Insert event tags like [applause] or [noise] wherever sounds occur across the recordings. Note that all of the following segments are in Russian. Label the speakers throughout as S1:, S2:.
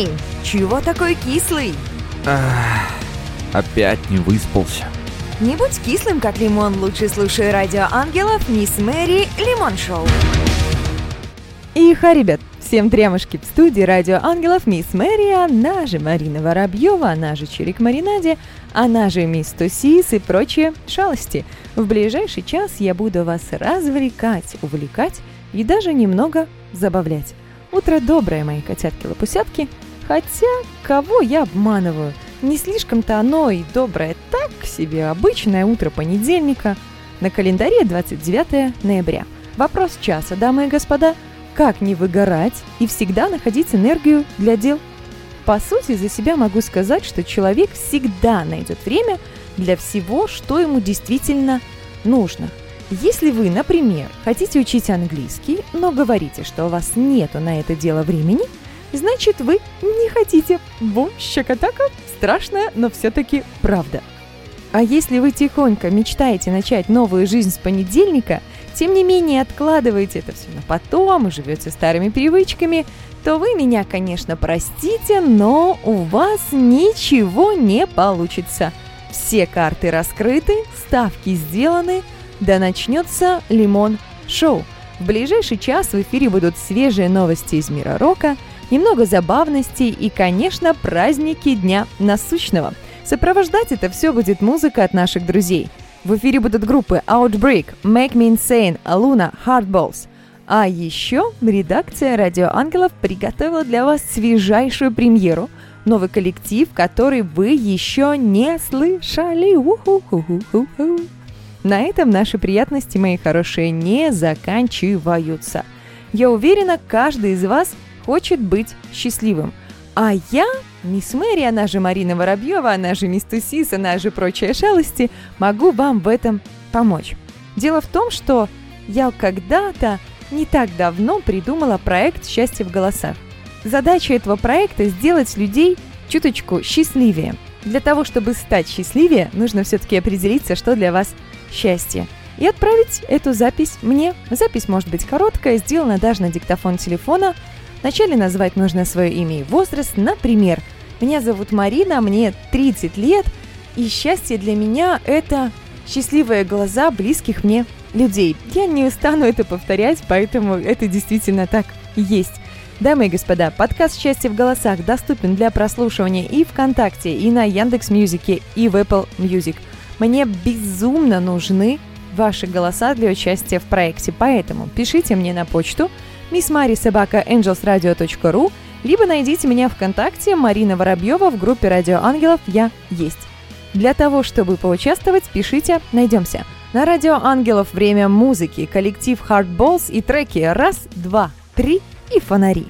S1: Эй, чего такой кислый?
S2: Ах, опять не выспался.
S1: Не будь кислым, как лимон, лучше слушай радио ангелов Мисс Мэри Лимон Шоу.
S3: И ха, ребят, всем трямушки в студии Радио Ангелов Мисс Мэри, она же Марина Воробьева, она же Чирик Маринаде, она же Мисс Тусис и прочие шалости. В ближайший час я буду вас развлекать, увлекать и даже немного забавлять. Утро доброе, мои котятки-лопусятки. Хотя, кого я обманываю? Не слишком-то оно и доброе так себе. Обычное утро понедельника. На календаре 29 ноября. Вопрос часа, дамы и господа. Как не выгорать и всегда находить энергию для дел? По сути, за себя могу сказать, что человек всегда найдет время для всего, что ему действительно нужно – если вы, например, хотите учить английский, но говорите, что у вас нету на это дело времени, значит вы не хотите. Во, щекотака, страшная, но все-таки правда. А если вы тихонько мечтаете начать новую жизнь с понедельника, тем не менее откладываете это все на потом и живете старыми привычками, то вы меня, конечно, простите, но у вас ничего не получится. Все карты раскрыты, ставки сделаны – да начнется Лимон Шоу. В ближайший час в эфире будут свежие новости из мира рока, немного забавностей и, конечно, праздники Дня Насущного. Сопровождать это все будет музыка от наших друзей. В эфире будут группы Outbreak, Make Me Insane, Luna, Hardballs. А еще редакция Радио Ангелов приготовила для вас свежайшую премьеру – новый коллектив, который вы еще не слышали. У-ху-ху-ху-ху. На этом наши приятности, мои хорошие, не заканчиваются. Я уверена, каждый из вас хочет быть счастливым. А я, мисс Мэри, она же Марина Воробьева, она же мисс Тусис, она же прочие шалости, могу вам в этом помочь. Дело в том, что я когда-то, не так давно, придумала проект «Счастье в голосах». Задача этого проекта – сделать людей чуточку счастливее. Для того, чтобы стать счастливее, нужно все-таки определиться, что для вас счастье. И отправить эту запись мне. Запись может быть короткая, сделана даже на диктофон телефона. Вначале назвать нужно свое имя и возраст. Например, меня зовут Марина, мне 30 лет, и счастье для меня – это счастливые глаза близких мне людей. Я не устану это повторять, поэтому это действительно так и есть. Дамы и господа, подкаст «Счастье в голосах» доступен для прослушивания и ВКонтакте, и на Яндекс Мьюзике, и в Apple Music – мне безумно нужны ваши голоса для участия в проекте, поэтому пишите мне на почту missmarisobaka.angelsradio.ru либо найдите меня ВКонтакте Марина Воробьева в группе Радио Ангелов «Я есть». Для того, чтобы поучаствовать, пишите «Найдемся». На Радио Ангелов время музыки, коллектив Hardballs и треки «Раз», «Два», «Три» и «Фонари».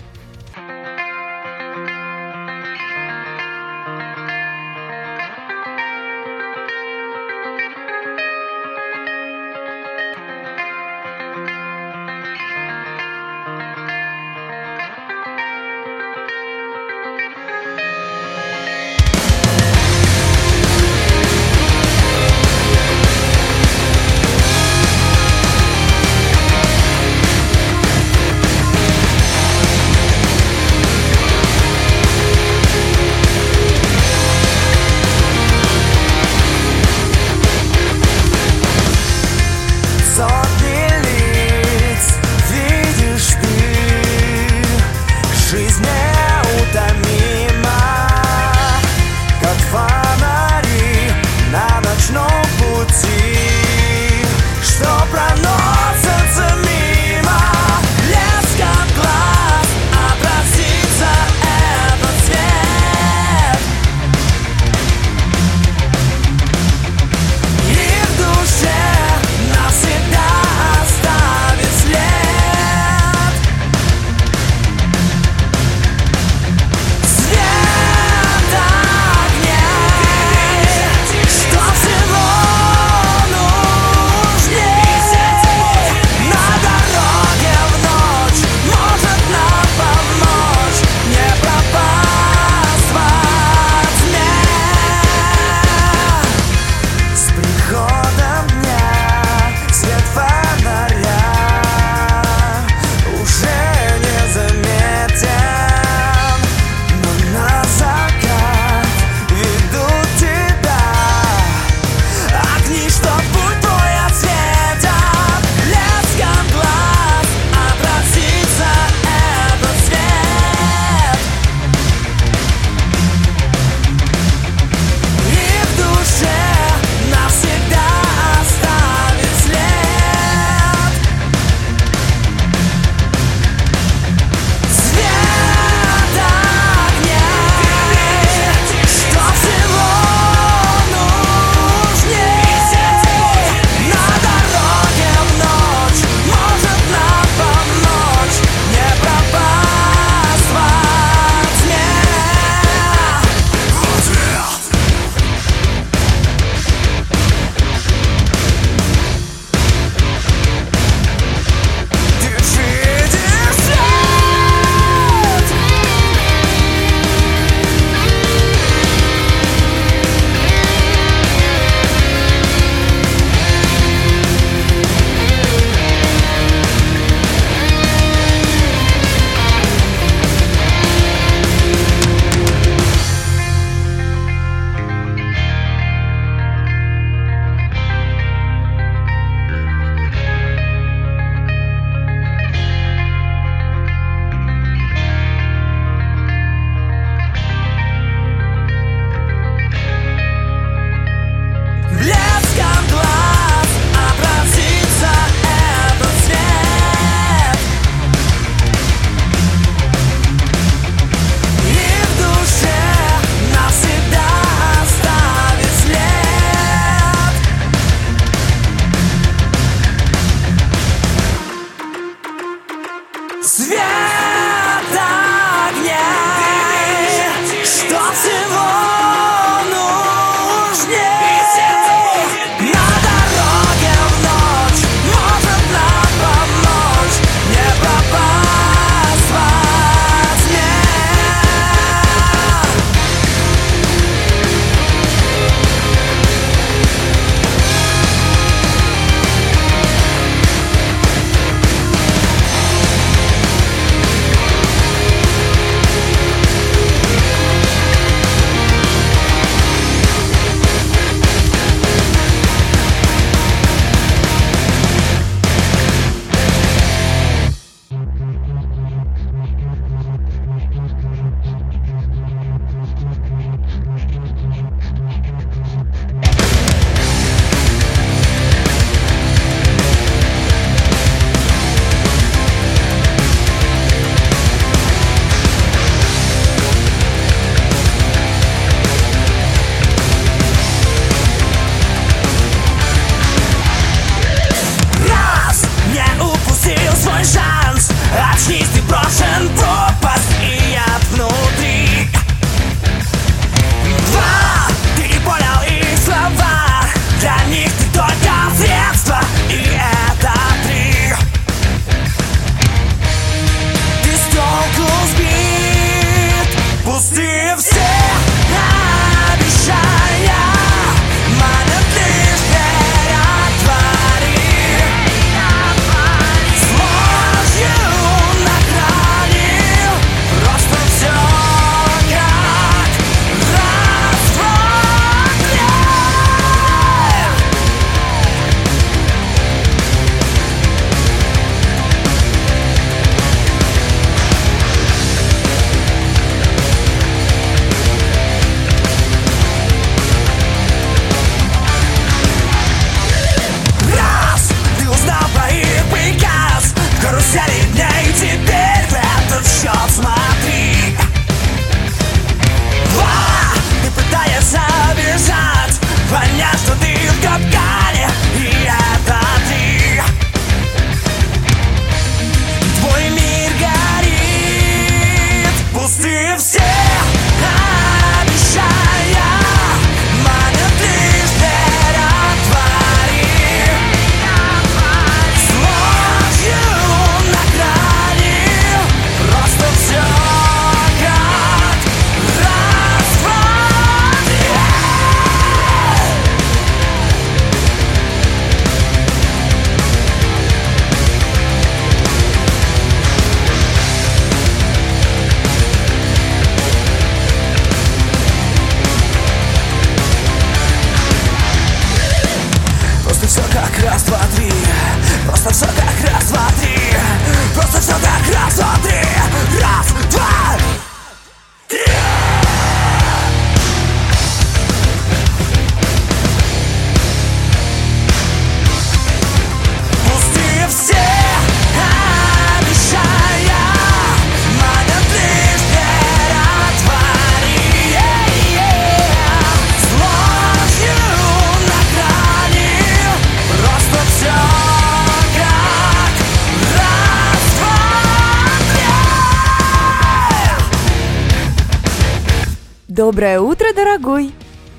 S1: Доброе утро, дорогой!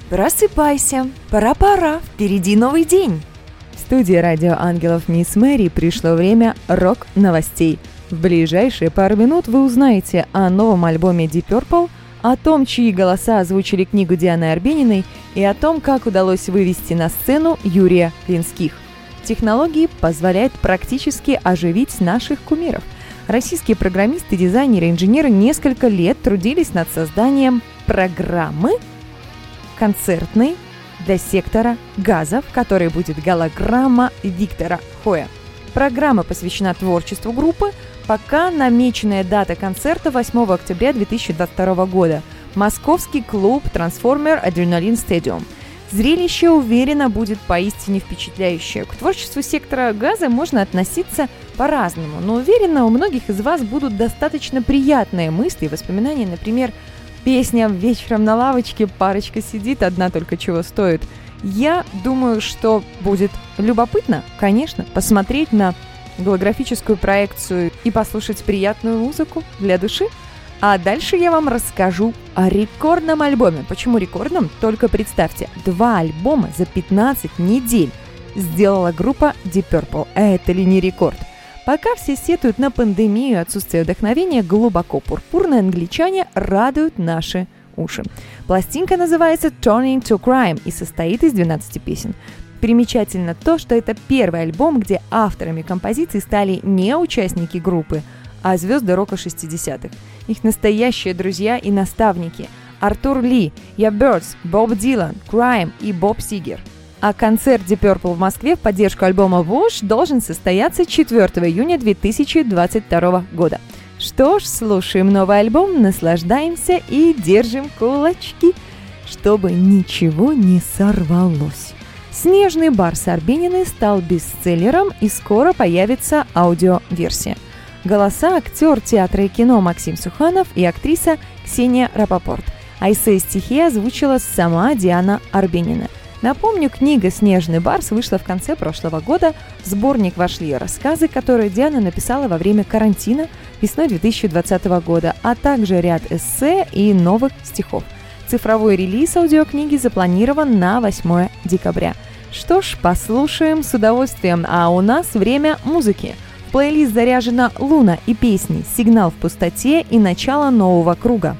S1: Просыпайся, пора-пора, впереди новый день.
S3: В студии радио «Ангелов Мисс Мэри» пришло время рок-новостей. В ближайшие пару минут вы узнаете о новом альбоме Deep Purple, о том, чьи голоса озвучили книгу Дианы Арбениной и о том, как удалось вывести на сцену Юрия Клинских. Технологии позволяют практически оживить наших кумиров – Российские программисты, дизайнеры, инженеры несколько лет трудились над созданием программы концертной для сектора газа, в которой будет голограмма Виктора Хоя. Программа посвящена творчеству группы, пока намеченная дата концерта 8 октября 2022 года. Московский клуб Transformer Adrenaline Stadium – Зрелище, уверенно, будет поистине впечатляющее. К творчеству сектора газа можно относиться по-разному, но уверенно, у многих из вас будут достаточно приятные мысли и воспоминания, например, песня «Вечером на лавочке парочка сидит, одна только чего стоит». Я думаю, что будет любопытно, конечно, посмотреть на
S4: голографическую проекцию и послушать приятную музыку для души. А дальше я вам расскажу о рекордном альбоме. Почему рекордном? Только представьте, два альбома за 15 недель сделала группа Deep Purple. Это ли не рекорд? Пока все сетуют на пандемию и отсутствие вдохновения, глубоко пурпурные англичане радуют наши уши. Пластинка называется Turning to Crime и состоит из 12 песен. Примечательно то, что это первый альбом, где авторами композиций стали не участники группы, а звезды рока 60-х. Их настоящие друзья и наставники – Артур Ли, Я Бёрдс, Боб Дилан, Крайм и Боб Сигер – а концерт Deep Purple в Москве в поддержку альбома Wash должен состояться 4 июня 2022 года. Что ж, слушаем новый альбом, наслаждаемся и держим кулачки, чтобы ничего не сорвалось. «Снежный барс Арбенины» стал бестселлером и скоро появится аудиоверсия. Голоса актер театра и кино Максим Суханов и актриса Ксения Рапопорт. А эссе стихи озвучила сама Диана Арбенина – Напомню, книга «Снежный барс» вышла в конце прошлого года. В сборник вошли рассказы, которые Диана написала во время карантина весной 2020 года, а также ряд эссе и новых стихов. Цифровой релиз аудиокниги запланирован на 8 декабря. Что ж, послушаем с удовольствием, а у нас время музыки. В плейлист заряжена «Луна» и песни «Сигнал в пустоте» и «Начало нового круга».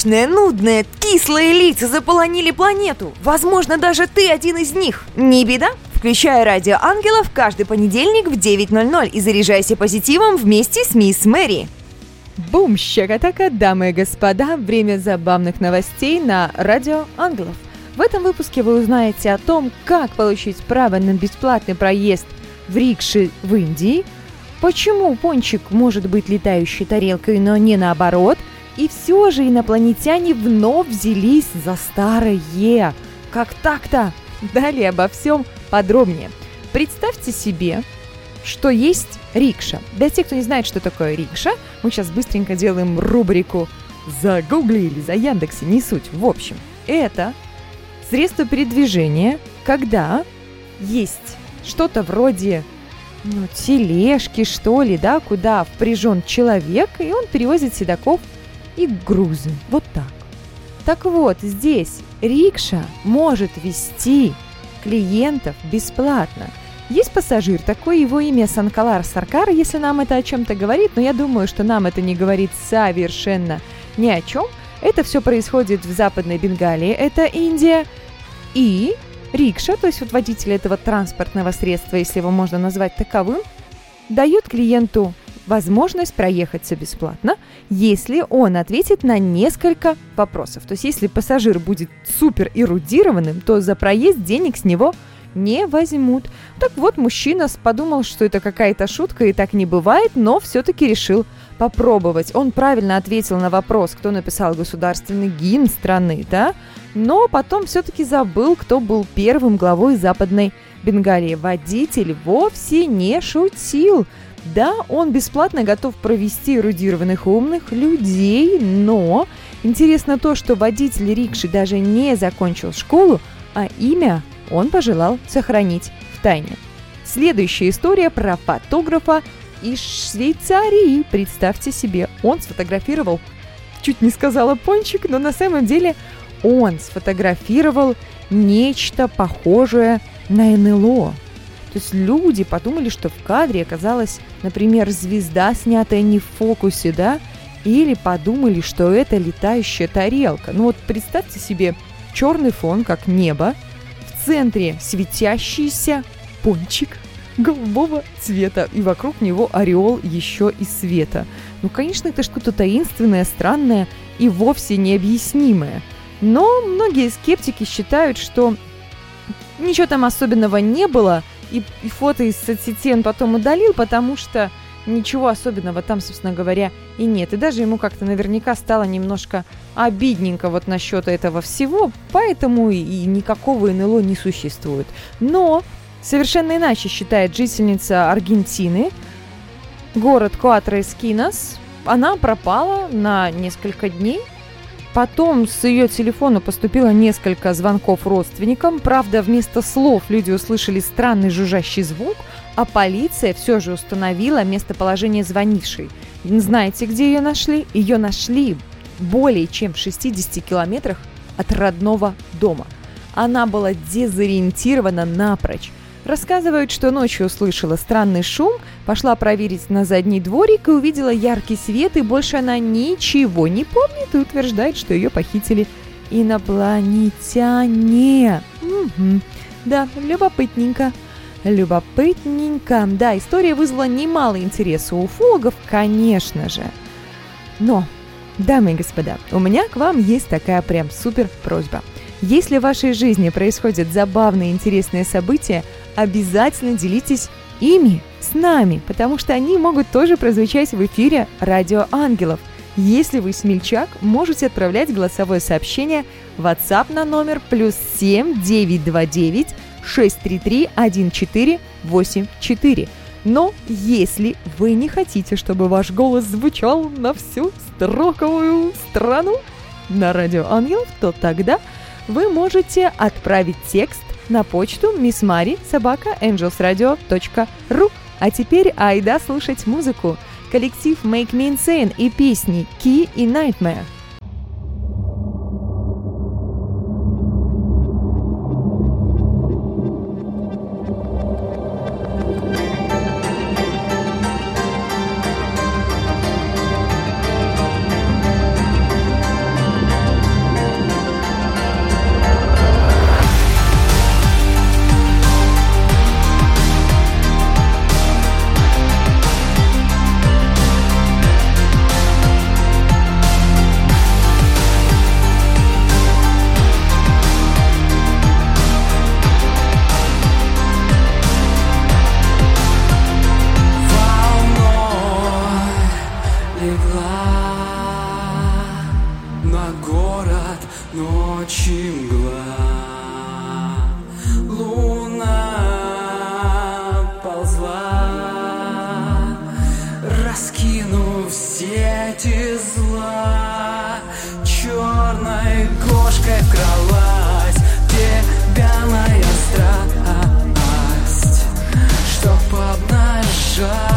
S1: Скучные, нудные, кислые лица заполонили планету. Возможно, даже ты один из них. Не беда. Включай радио ангелов каждый понедельник в 9.00 и заряжайся позитивом вместе с мисс Мэри.
S3: Бум, щекотака, дамы и господа, время забавных новостей на радио ангелов. В этом выпуске вы узнаете о том, как получить право на бесплатный проезд в рикше в Индии, почему пончик может быть летающей тарелкой, но не наоборот, и все же инопланетяне вновь взялись за старое. Как так-то? Далее обо всем подробнее. Представьте себе, что есть рикша. Для тех, кто не знает, что такое рикша, мы сейчас быстренько делаем рубрику «За Гугли» или «За Яндексе», не суть. В общем, это средство передвижения, когда есть что-то вроде ну, тележки, что ли, да, куда впряжен человек, и он перевозит седаков и грузы. Вот так. Так вот, здесь рикша может вести клиентов бесплатно. Есть пассажир, такой его имя Санкалар Саркар, если нам это о чем-то говорит, но я думаю, что нам это не говорит совершенно ни о чем. Это все происходит в Западной Бенгалии, это Индия. И рикша, то есть вот водитель этого транспортного средства, если его можно назвать таковым, дает клиенту возможность проехаться бесплатно, если он ответит на несколько вопросов. То есть если пассажир будет супер эрудированным, то за проезд денег с него не возьмут. Так вот, мужчина подумал, что это какая-то шутка и так не бывает, но все-таки решил попробовать. Он правильно ответил на вопрос, кто написал государственный гимн страны, да? Но потом все-таки забыл, кто был первым главой Западной Бенгалии. Водитель вовсе не шутил. Да, он бесплатно готов провести эрудированных умных людей, но интересно то, что водитель рикши даже не закончил школу, а имя он пожелал сохранить в тайне. Следующая история про фотографа из Швейцарии. Представьте себе, он сфотографировал, чуть не сказала пончик, но на самом деле он сфотографировал нечто похожее на НЛО. То есть люди подумали, что в кадре оказалась, например, звезда, снятая не в фокусе, да, или подумали, что это летающая тарелка. Ну вот представьте себе черный фон, как небо, в центре светящийся пончик голубого цвета, и вокруг него ореол еще и света. Ну, конечно, это что-то таинственное, странное и вовсе необъяснимое. Но многие скептики считают, что ничего там особенного не было – и, и фото из соцсетей он потом удалил, потому что ничего особенного там, собственно говоря, и нет. И даже ему как-то наверняка стало немножко обидненько вот насчет этого всего, поэтому и, и никакого НЛО не существует. Но совершенно иначе считает жительница Аргентины, город Куатро-Эскинос. Она пропала на несколько дней, Потом с ее телефона поступило несколько звонков родственникам. Правда, вместо слов люди услышали странный жужжащий звук, а полиция все же установила местоположение звонившей. Знаете, где ее нашли? Ее нашли более чем в 60 километрах от родного дома. Она была дезориентирована напрочь. Рассказывают, что ночью услышала странный шум, пошла проверить на задний дворик и увидела яркий свет, и больше она ничего не помнит и утверждает, что ее похитили инопланетяне. Угу. Да, любопытненько. Любопытненько. Да, история вызвала немало интереса у уфологов, конечно же. Но, дамы и господа, у меня к вам есть такая прям супер просьба. Если в вашей жизни происходят забавные интересные события, обязательно делитесь ими с нами, потому что они могут тоже прозвучать в эфире «Радио Ангелов». Если вы смельчак, можете отправлять голосовое сообщение в WhatsApp на номер плюс 7 929 633 1484. Но если вы не хотите, чтобы ваш голос звучал на всю строковую страну на радио Ангелов, то тогда вы можете отправить текст на почту missmari собака angelsradio.ru. А теперь айда слушать музыку. Коллектив Make Me Insane и песни Key и Nightmare.
S5: try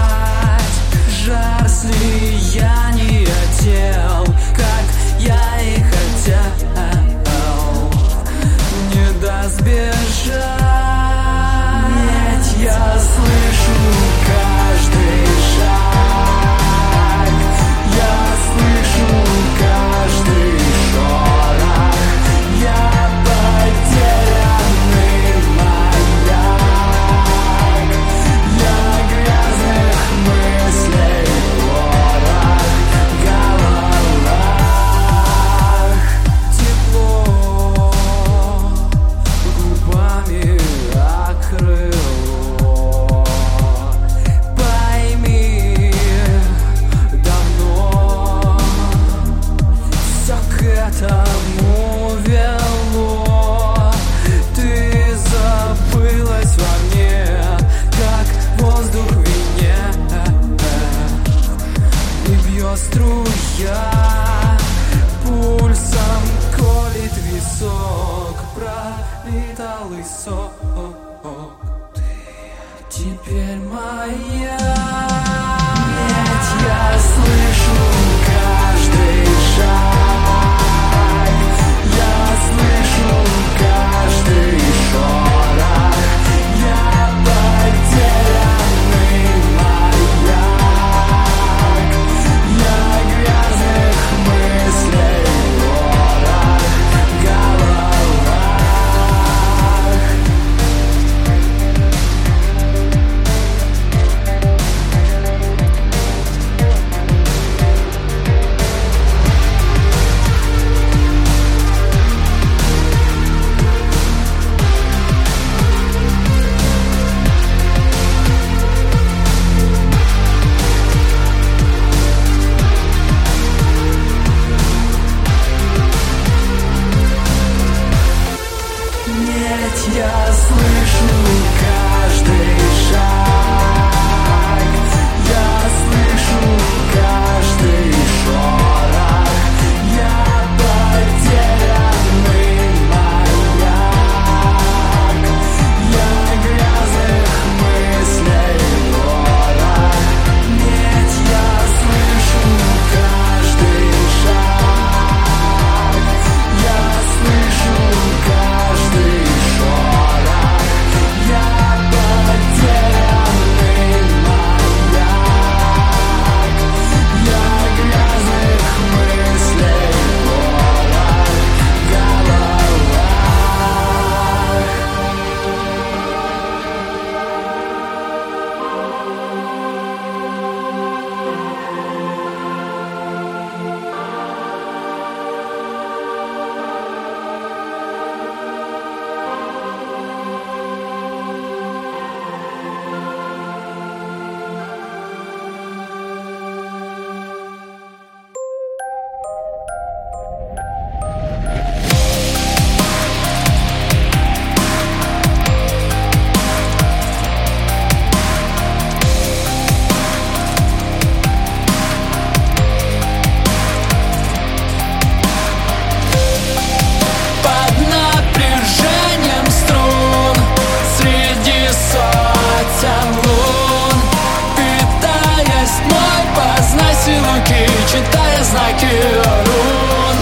S5: Рун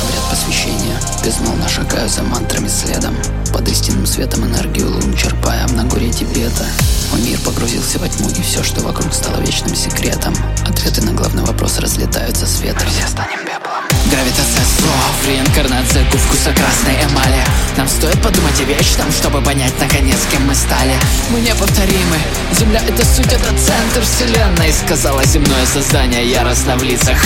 S6: Обряд посвящения Безмолвно шагаю за мантрами следом. Под истинным светом энергию лун черпая на горе Тибета. Мой мир погрузился во тьму И все, что вокруг стало вечным секретом. Ответы на главный вопрос разлетаются с ветром Все станем пеплом Гравитация слов, реинкарнация ку вкуса красной эмали. Нам стоит подумать о вечном, чтобы понять наконец, кем мы стали. Мы неповторимы, Земля это суть, это центр вселенной Сказала земное создание, яростно в лицах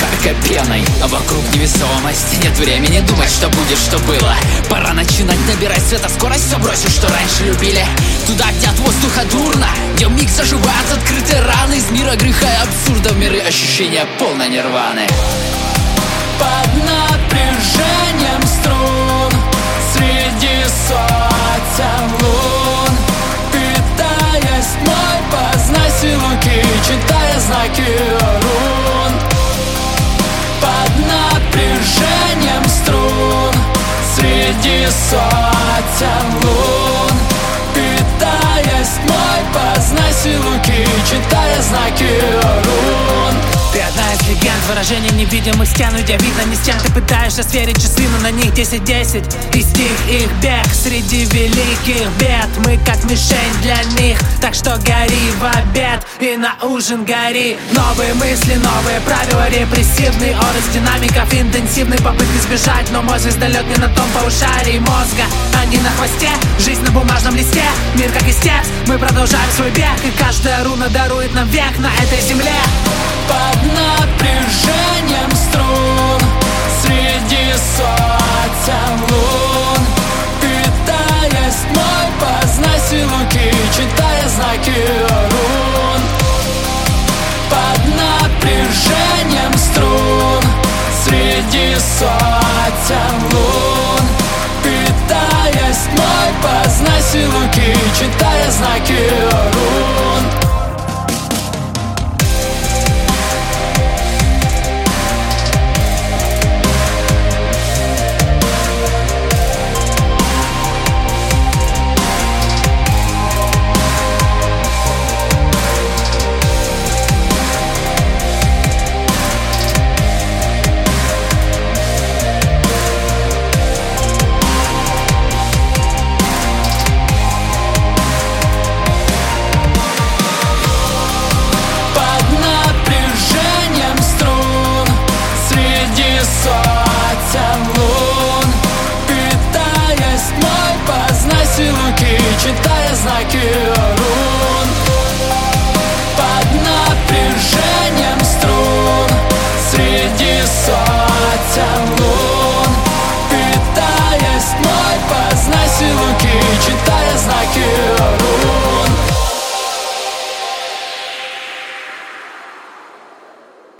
S6: пеной А вокруг невесомость, нет времени думать, что будет, что было. Пора начинать набирать света скорость, все бросишь, что раньше любили. Туда, где от воздуха дурно, где миг заживают открытые раны. Из мира греха и абсурда в миры ощущения полной нирваны
S5: Под напряжением струн Среди сотен лун. Питаясь тьмой Познай силуки Читая знаки рун. Под напряжением струн Среди сотен лун. Питаясь тьмой Познай силуки Читая знаки рун
S7: Ты одна из легенд, выражение невидимых стен тебя видно ни с чем, ты пытаешься сверить часы, но на них 10-10 И стих их бег среди великих бед. Мы как мишень для них, так что гори в обед. И на ужин гори. Новые мысли, новые правила, репрессивный Орос динамиков, интенсивный попытки сбежать. Но мой звездолет не на том полушарии мозга Они на хвосте, жизнь на бумажном листе Мир как истец, мы продолжаем свой бег И каждая руна дарует нам век на этой земле.
S5: Под напряжением струн Среди сотен лун. Питаясь тьмой Познай силуки Читая знаки рун. Под напряжением струн Среди сотен лун. Питаясь тьмой Познай силуки Читая знаки рун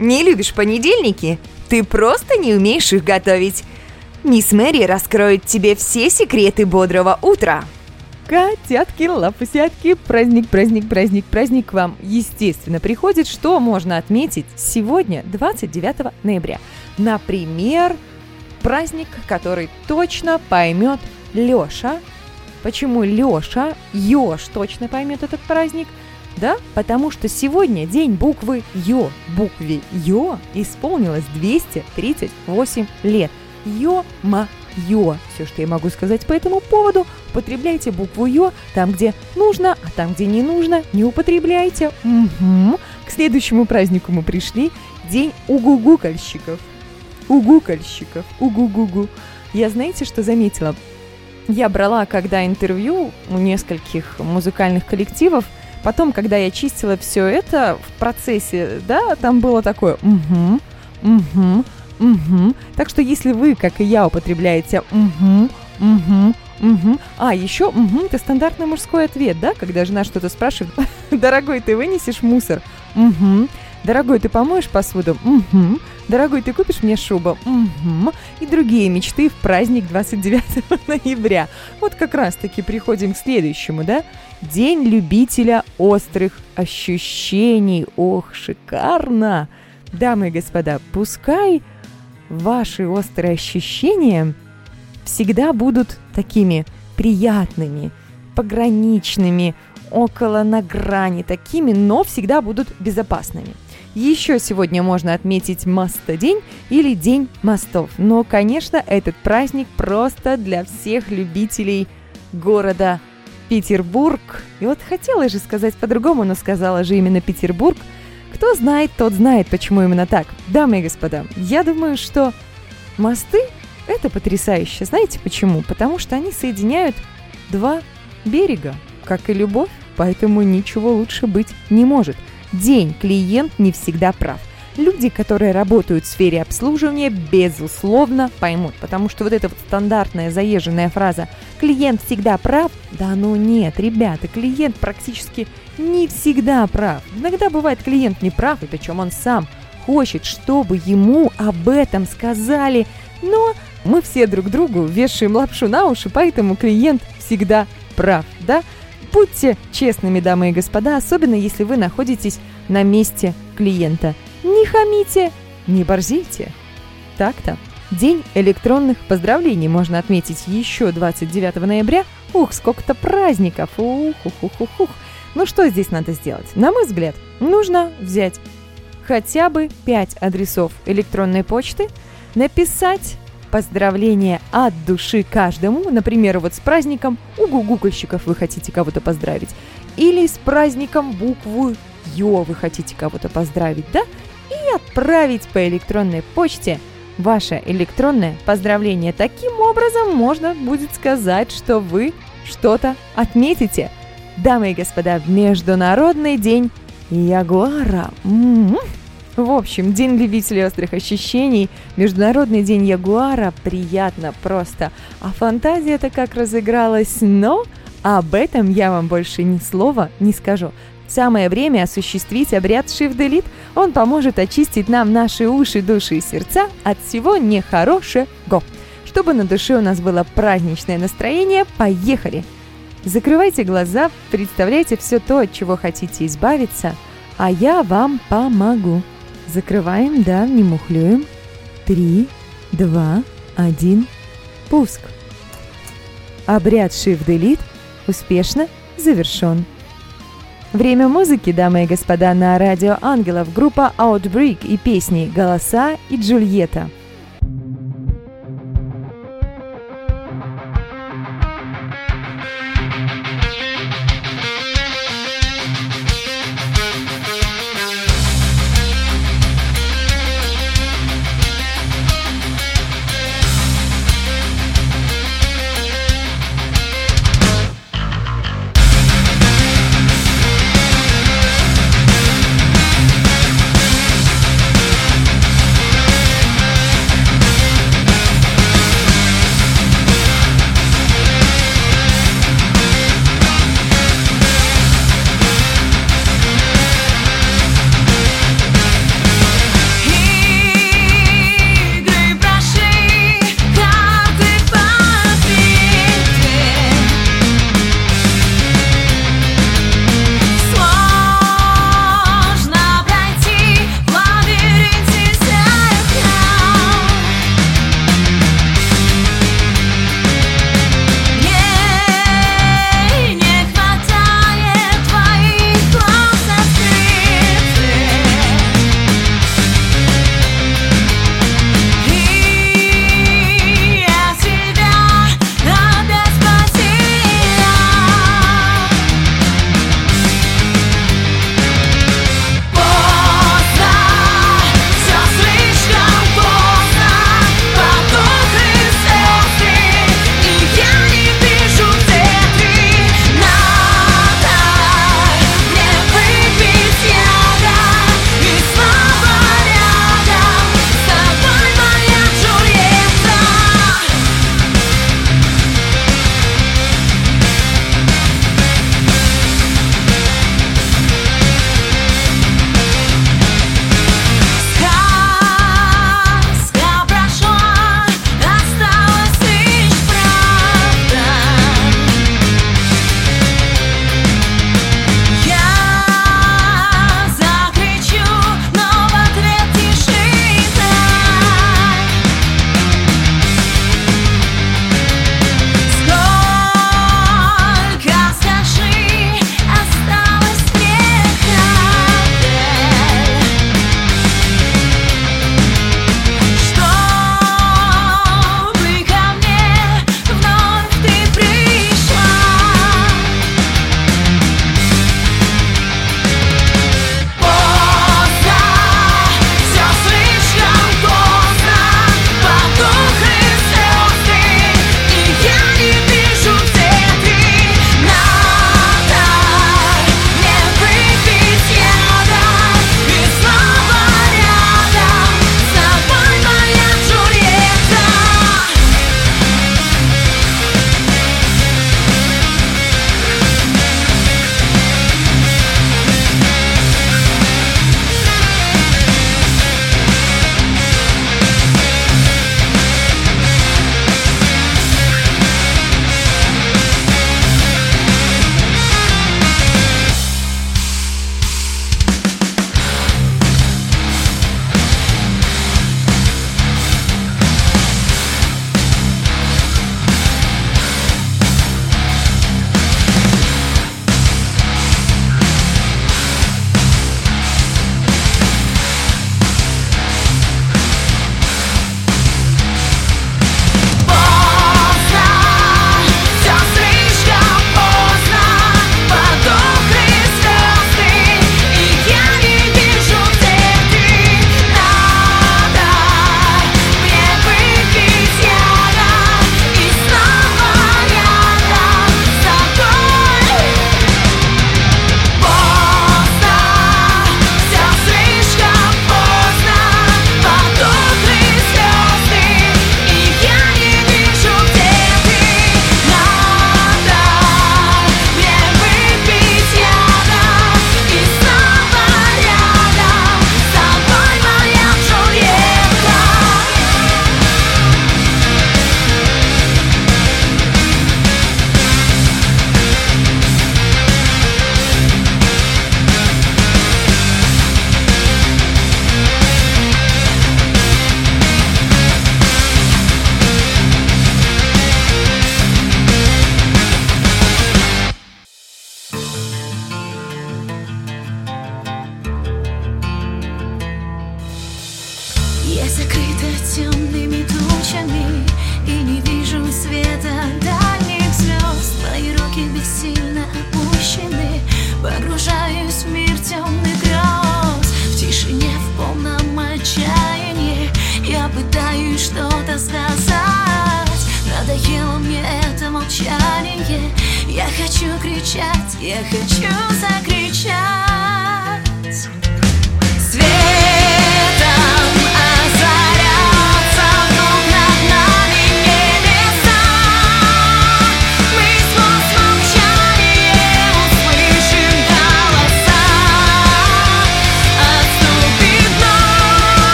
S1: Не любишь понедельники? Ты просто не умеешь их готовить. Мисс Мэри раскроет тебе все секреты бодрого утра.
S3: Котятки, лапусятки, праздник, праздник, праздник, праздник к вам, естественно, приходит, что можно отметить сегодня, 29 ноября. Например, праздник, который точно поймет Лёша. Почему Лёша, Ёж точно поймет этот праздник? Да, потому что сегодня день буквы Ё. Букве Ё исполнилось 238 лет. Ё-ма-ё. Все, что я могу сказать по этому поводу, употребляйте букву Ё там, где нужно, а там, где не нужно, не употребляйте. Мгм. К следующему празднику мы пришли. День угугукальщиков. Угукальщиков. Угу-гу-гу. Я знаете, что заметила? Я брала, когда интервью у нескольких музыкальных коллективов, потом, когда я чистила все это в процессе, да, там было такое угу, угу, угу. Так что если вы, как и я, употребляете угу, угу, угу. А, еще угу, это стандартный мужской ответ, да, когда жена что-то спрашивает. [laughs] Дорогой, ты вынесешь мусор? Угу. Дорогой, ты помоешь посуду? Угу. Дорогой, ты купишь мне шубу? Угу. И другие мечты в праздник 29 [laughs] ноября. Вот как раз-таки приходим к следующему, да? День любителя острых ощущений. Ох, шикарно! Дамы и господа, пускай ваши острые ощущения всегда будут такими приятными, пограничными, около на грани такими, но всегда будут безопасными. Еще сегодня можно отметить мостодень или День мостов. Но, конечно, этот праздник просто для всех любителей города Петербург. И вот хотела же сказать по-другому, но сказала же именно Петербург. Кто знает, тот знает, почему именно так. Дамы и господа, я думаю, что мосты – это потрясающе. Знаете почему? Потому что они соединяют два берега, как и любовь, поэтому ничего лучше быть не может. День клиент не всегда прав. Люди, которые работают в сфере обслуживания, безусловно поймут, потому что вот эта вот стандартная заезженная фраза «клиент всегда прав» Да ну нет, ребята, клиент практически не всегда прав. Иногда бывает клиент не прав, и причем он сам хочет, чтобы ему об этом сказали, но мы все друг другу вешаем лапшу на уши, поэтому клиент всегда прав, да? Будьте честными, дамы и господа, особенно если вы находитесь на месте клиента. Не хамите, не борзите. Так-то. День электронных поздравлений можно отметить еще 29 ноября. Ух, сколько-то праздников. Ух, ух, ух, ух, ух. Ну что здесь надо сделать? На мой взгляд, нужно взять хотя бы 5 адресов электронной почты, написать поздравления от души каждому, например, вот с праздником у гугукольщиков вы хотите кого-то поздравить, или с праздником букву Ё вы хотите кого-то поздравить, да? И отправить по электронной почте ваше электронное поздравление. Таким образом можно будет сказать, что вы что-то отметите. Дамы и господа, Международный день Ягуара. М-м-м. В общем, День любителей острых ощущений, Международный день Ягуара, приятно просто. А фантазия-то как разыгралась, но об этом я вам больше ни слова не скажу. Самое время осуществить обряд Delete. Он поможет очистить нам наши уши, души и сердца от всего нехорошего. Чтобы на душе у нас было праздничное настроение, поехали! Закрывайте глаза, представляйте все то, от чего хотите избавиться, а я вам помогу. Закрываем, да, не мухлюем. Три, два, один, пуск. Обряд Shift Delete успешно завершен. Время музыки, дамы и господа, на радио Ангелов, группа Outbreak и песни «Голоса» и «Джульетта».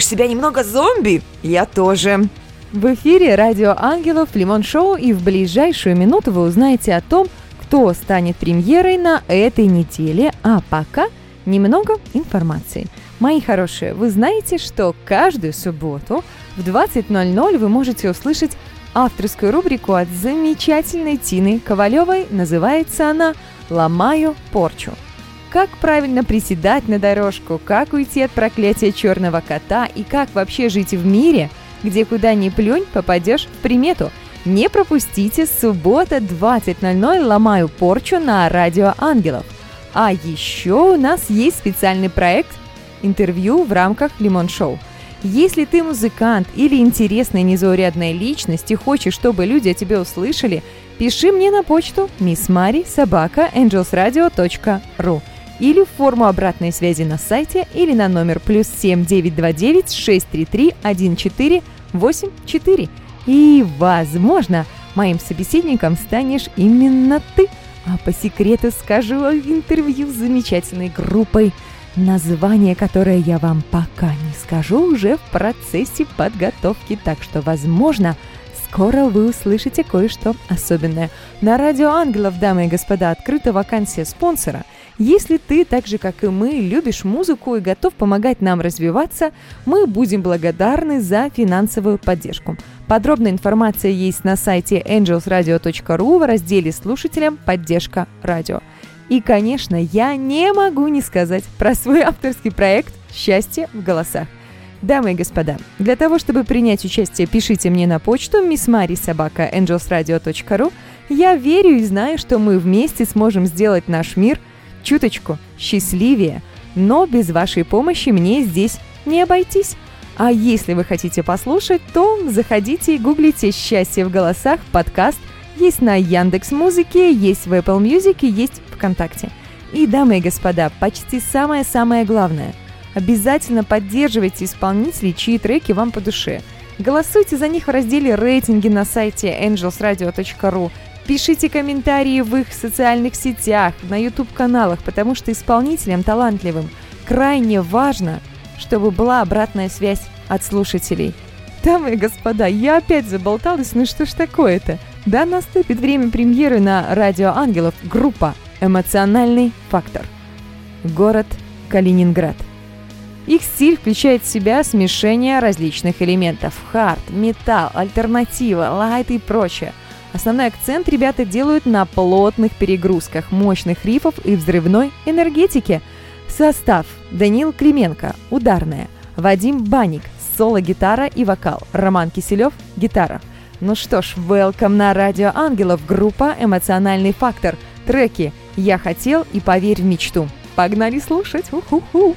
S1: Чувствуешь себя немного зомби? Я тоже.
S3: В эфире Радио Ангелов Лимон Шоу и в ближайшую минуту вы узнаете о том, кто станет премьерой на этой неделе, а пока немного информации. Мои хорошие, вы знаете, что каждую субботу в 20.00 вы можете услышать авторскую рубрику от замечательной Тины Ковалевой. Называется она «Ломаю порчу». Как правильно приседать на дорожку, как уйти от проклятия черного кота и как вообще жить в мире, где куда ни плюнь, попадешь в примету. Не пропустите суббота 20.00 «Ломаю порчу» на Радио Ангелов. А еще у нас есть специальный проект интервью в рамках Лимон Шоу. Если ты музыкант или интересная незаурядная личность и хочешь, чтобы люди о тебе услышали, пиши мне на почту missmari собака angelsradio.ru или в форму обратной связи на сайте или на номер плюс 7929 633 1484. И, возможно, моим собеседником станешь именно ты. А по секрету скажу интервью с замечательной группой, название которое я вам пока не скажу, уже в процессе подготовки, так что, возможно, скоро вы услышите кое-что особенное. На радио Ангелов, дамы и господа, открыта вакансия спонсора – если ты, так же как и мы, любишь музыку и готов помогать нам развиваться, мы будем благодарны за финансовую поддержку. Подробная информация есть на сайте angelsradio.ru в разделе «Слушателям. Поддержка радио». И, конечно, я не могу не сказать про свой авторский проект «Счастье в голосах». Дамы и господа, для того, чтобы принять участие, пишите мне на почту missmarisobaka.angelsradio.ru. Я верю и знаю, что мы вместе сможем сделать наш мир – чуточку счастливее, но без вашей помощи мне здесь не обойтись. А если вы хотите послушать, то заходите и гуглите «Счастье в голосах» подкаст. Есть на Яндекс Музыке, есть в Apple Music и есть ВКонтакте. И, дамы и господа, почти самое-самое главное. Обязательно поддерживайте исполнителей, чьи треки вам по душе. Голосуйте за них в разделе «Рейтинги» на сайте angelsradio.ru Пишите комментарии в их социальных сетях, на YouTube-каналах, потому что исполнителям талантливым крайне важно, чтобы была обратная связь от слушателей. Дамы и господа, я опять заболталась, ну что ж такое-то? Да, наступит время премьеры на Радио Ангелов группа «Эмоциональный фактор». Город Калининград. Их стиль включает в себя смешение различных элементов – хард, металл, альтернатива, лайт и прочее – Основной акцент ребята делают на плотных перегрузках, мощных рифов и взрывной энергетике. Состав. Данил Клименко – ударная. Вадим Баник – соло-гитара и вокал. Роман Киселев – гитара. Ну что ж, welcome на Радио Ангелов, группа «Эмоциональный фактор». Треки «Я хотел» и «Поверь в мечту». Погнали слушать! Уху-ху!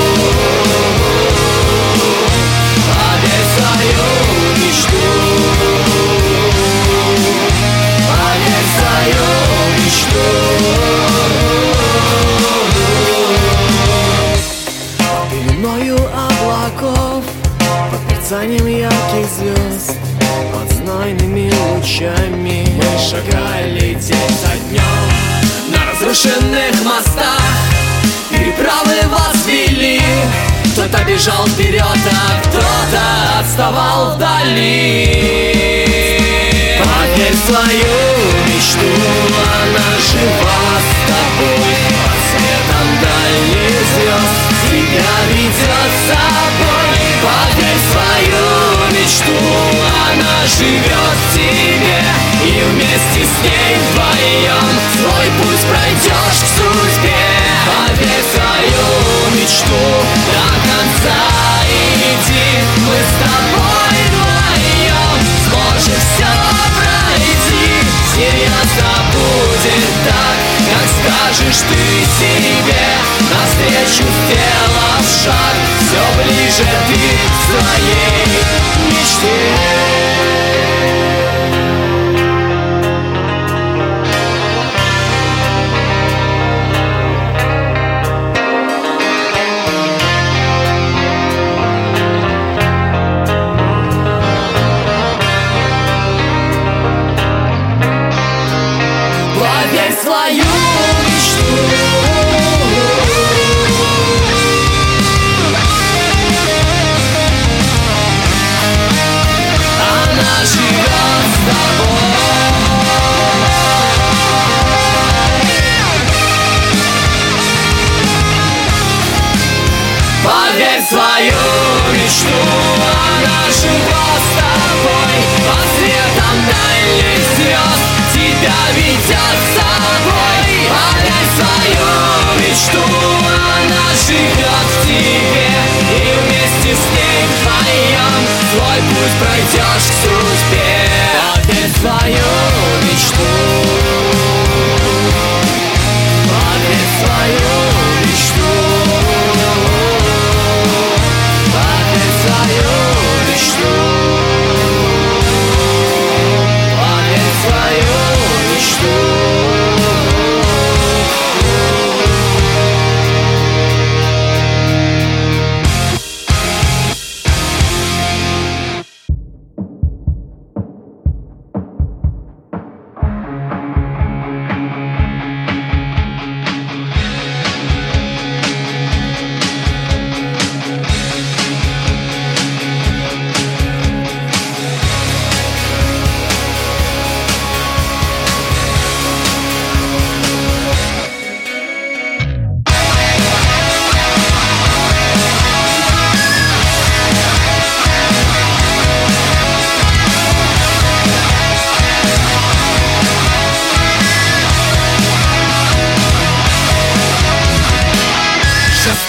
S5: Пеленою облаков Под мерцанием ярких звезд Под знойными лучами Мы шагали день за днем На разрушенных мостах кто-то бежал вперед, а кто-то отставал вдали Поверь свою мечту, она жива с тобой. По светом дальних звезд тебя ведет с собой. Поверь свою мечту, она живет в тебе. И вместе с ней вдвоем свой путь пройдешь к судьбе до конца иди. Мы с тобой вдвоем сможем все пройти. Серьезно будет так, как скажешь ты себе. Навстречу сделав шаг. Все ближе ты к своей мечте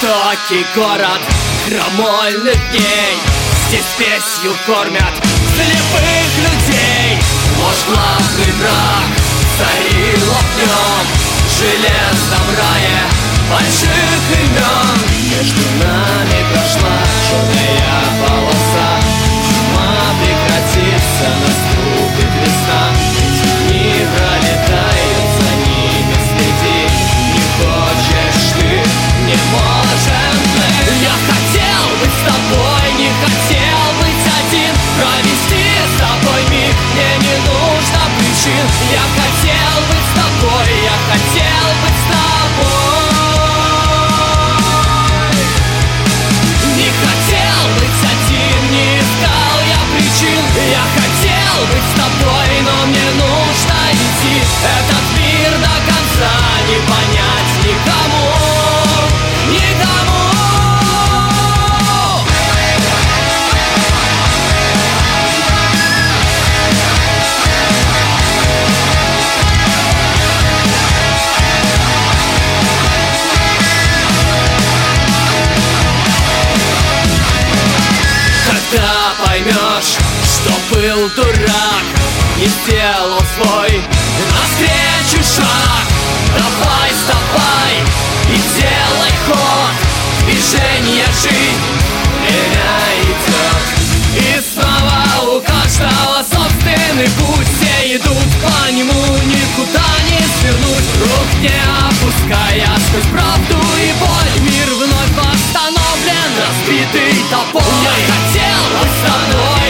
S5: Жестокий город крамольных дней Здесь спесью кормят слепых людей. Ложь главный враг царила в нем В железном рае больших имен. Между нами прошла черная полоса быть с тобой, не хотел быть один. Провести с тобой миг, не нужно причин. Я хотел быть с тобой, я хотел быть с тобой. Не хотел быть один, не искал я причин. Я хотел быть с тобой, но мне нужно идти. Этот мир до конца не понять Никому Рук не опуская сквозь правду и боль. Мир вновь восстановлен, разбитый топор. Я хотел быть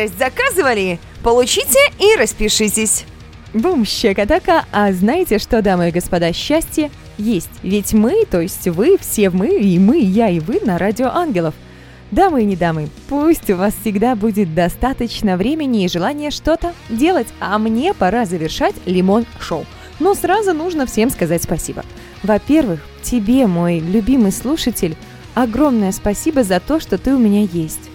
S1: Бодрость заказывали? Получите и распишитесь.
S3: Бум, щекотака, а знаете что, дамы и господа, счастье есть. Ведь мы, то есть вы, все мы, и мы, и я, и вы на Радио Ангелов. Дамы и не дамы, пусть у вас всегда будет достаточно времени и желания что-то делать, а мне пора завершать Лимон-шоу. Но сразу нужно всем сказать спасибо. Во-первых, тебе, мой любимый слушатель, огромное спасибо за то, что ты у меня есть.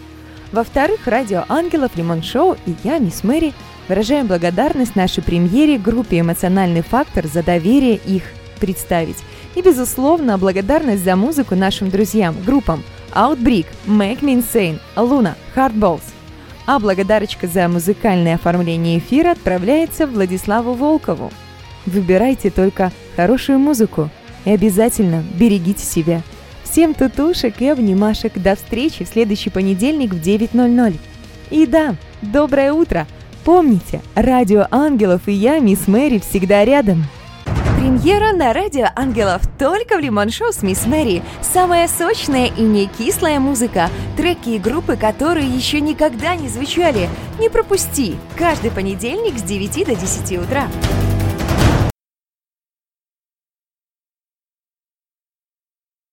S3: Во-вторых, Радио Ангелов, Лимон Шоу и я, Мисс Мэри, выражаем благодарность нашей премьере группе «Эмоциональный фактор» за доверие их представить. И, безусловно, благодарность за музыку нашим друзьям, группам Outbreak, Make Me Insane, Luna, Hardballs. А благодарочка за музыкальное оформление эфира отправляется Владиславу Волкову. Выбирайте только хорошую музыку и обязательно берегите себя. Всем тутушек и обнимашек. До встречи в следующий понедельник в 9.00. И да, доброе утро! Помните, Радио Ангелов и я, Мисс Мэри, всегда рядом.
S1: Премьера на радио Ангелов только в Лимон Шоу с Мисс Мэри. Самая сочная и не кислая музыка. Треки и группы, которые еще никогда не звучали. Не пропусти. Каждый понедельник с 9 до 10 утра.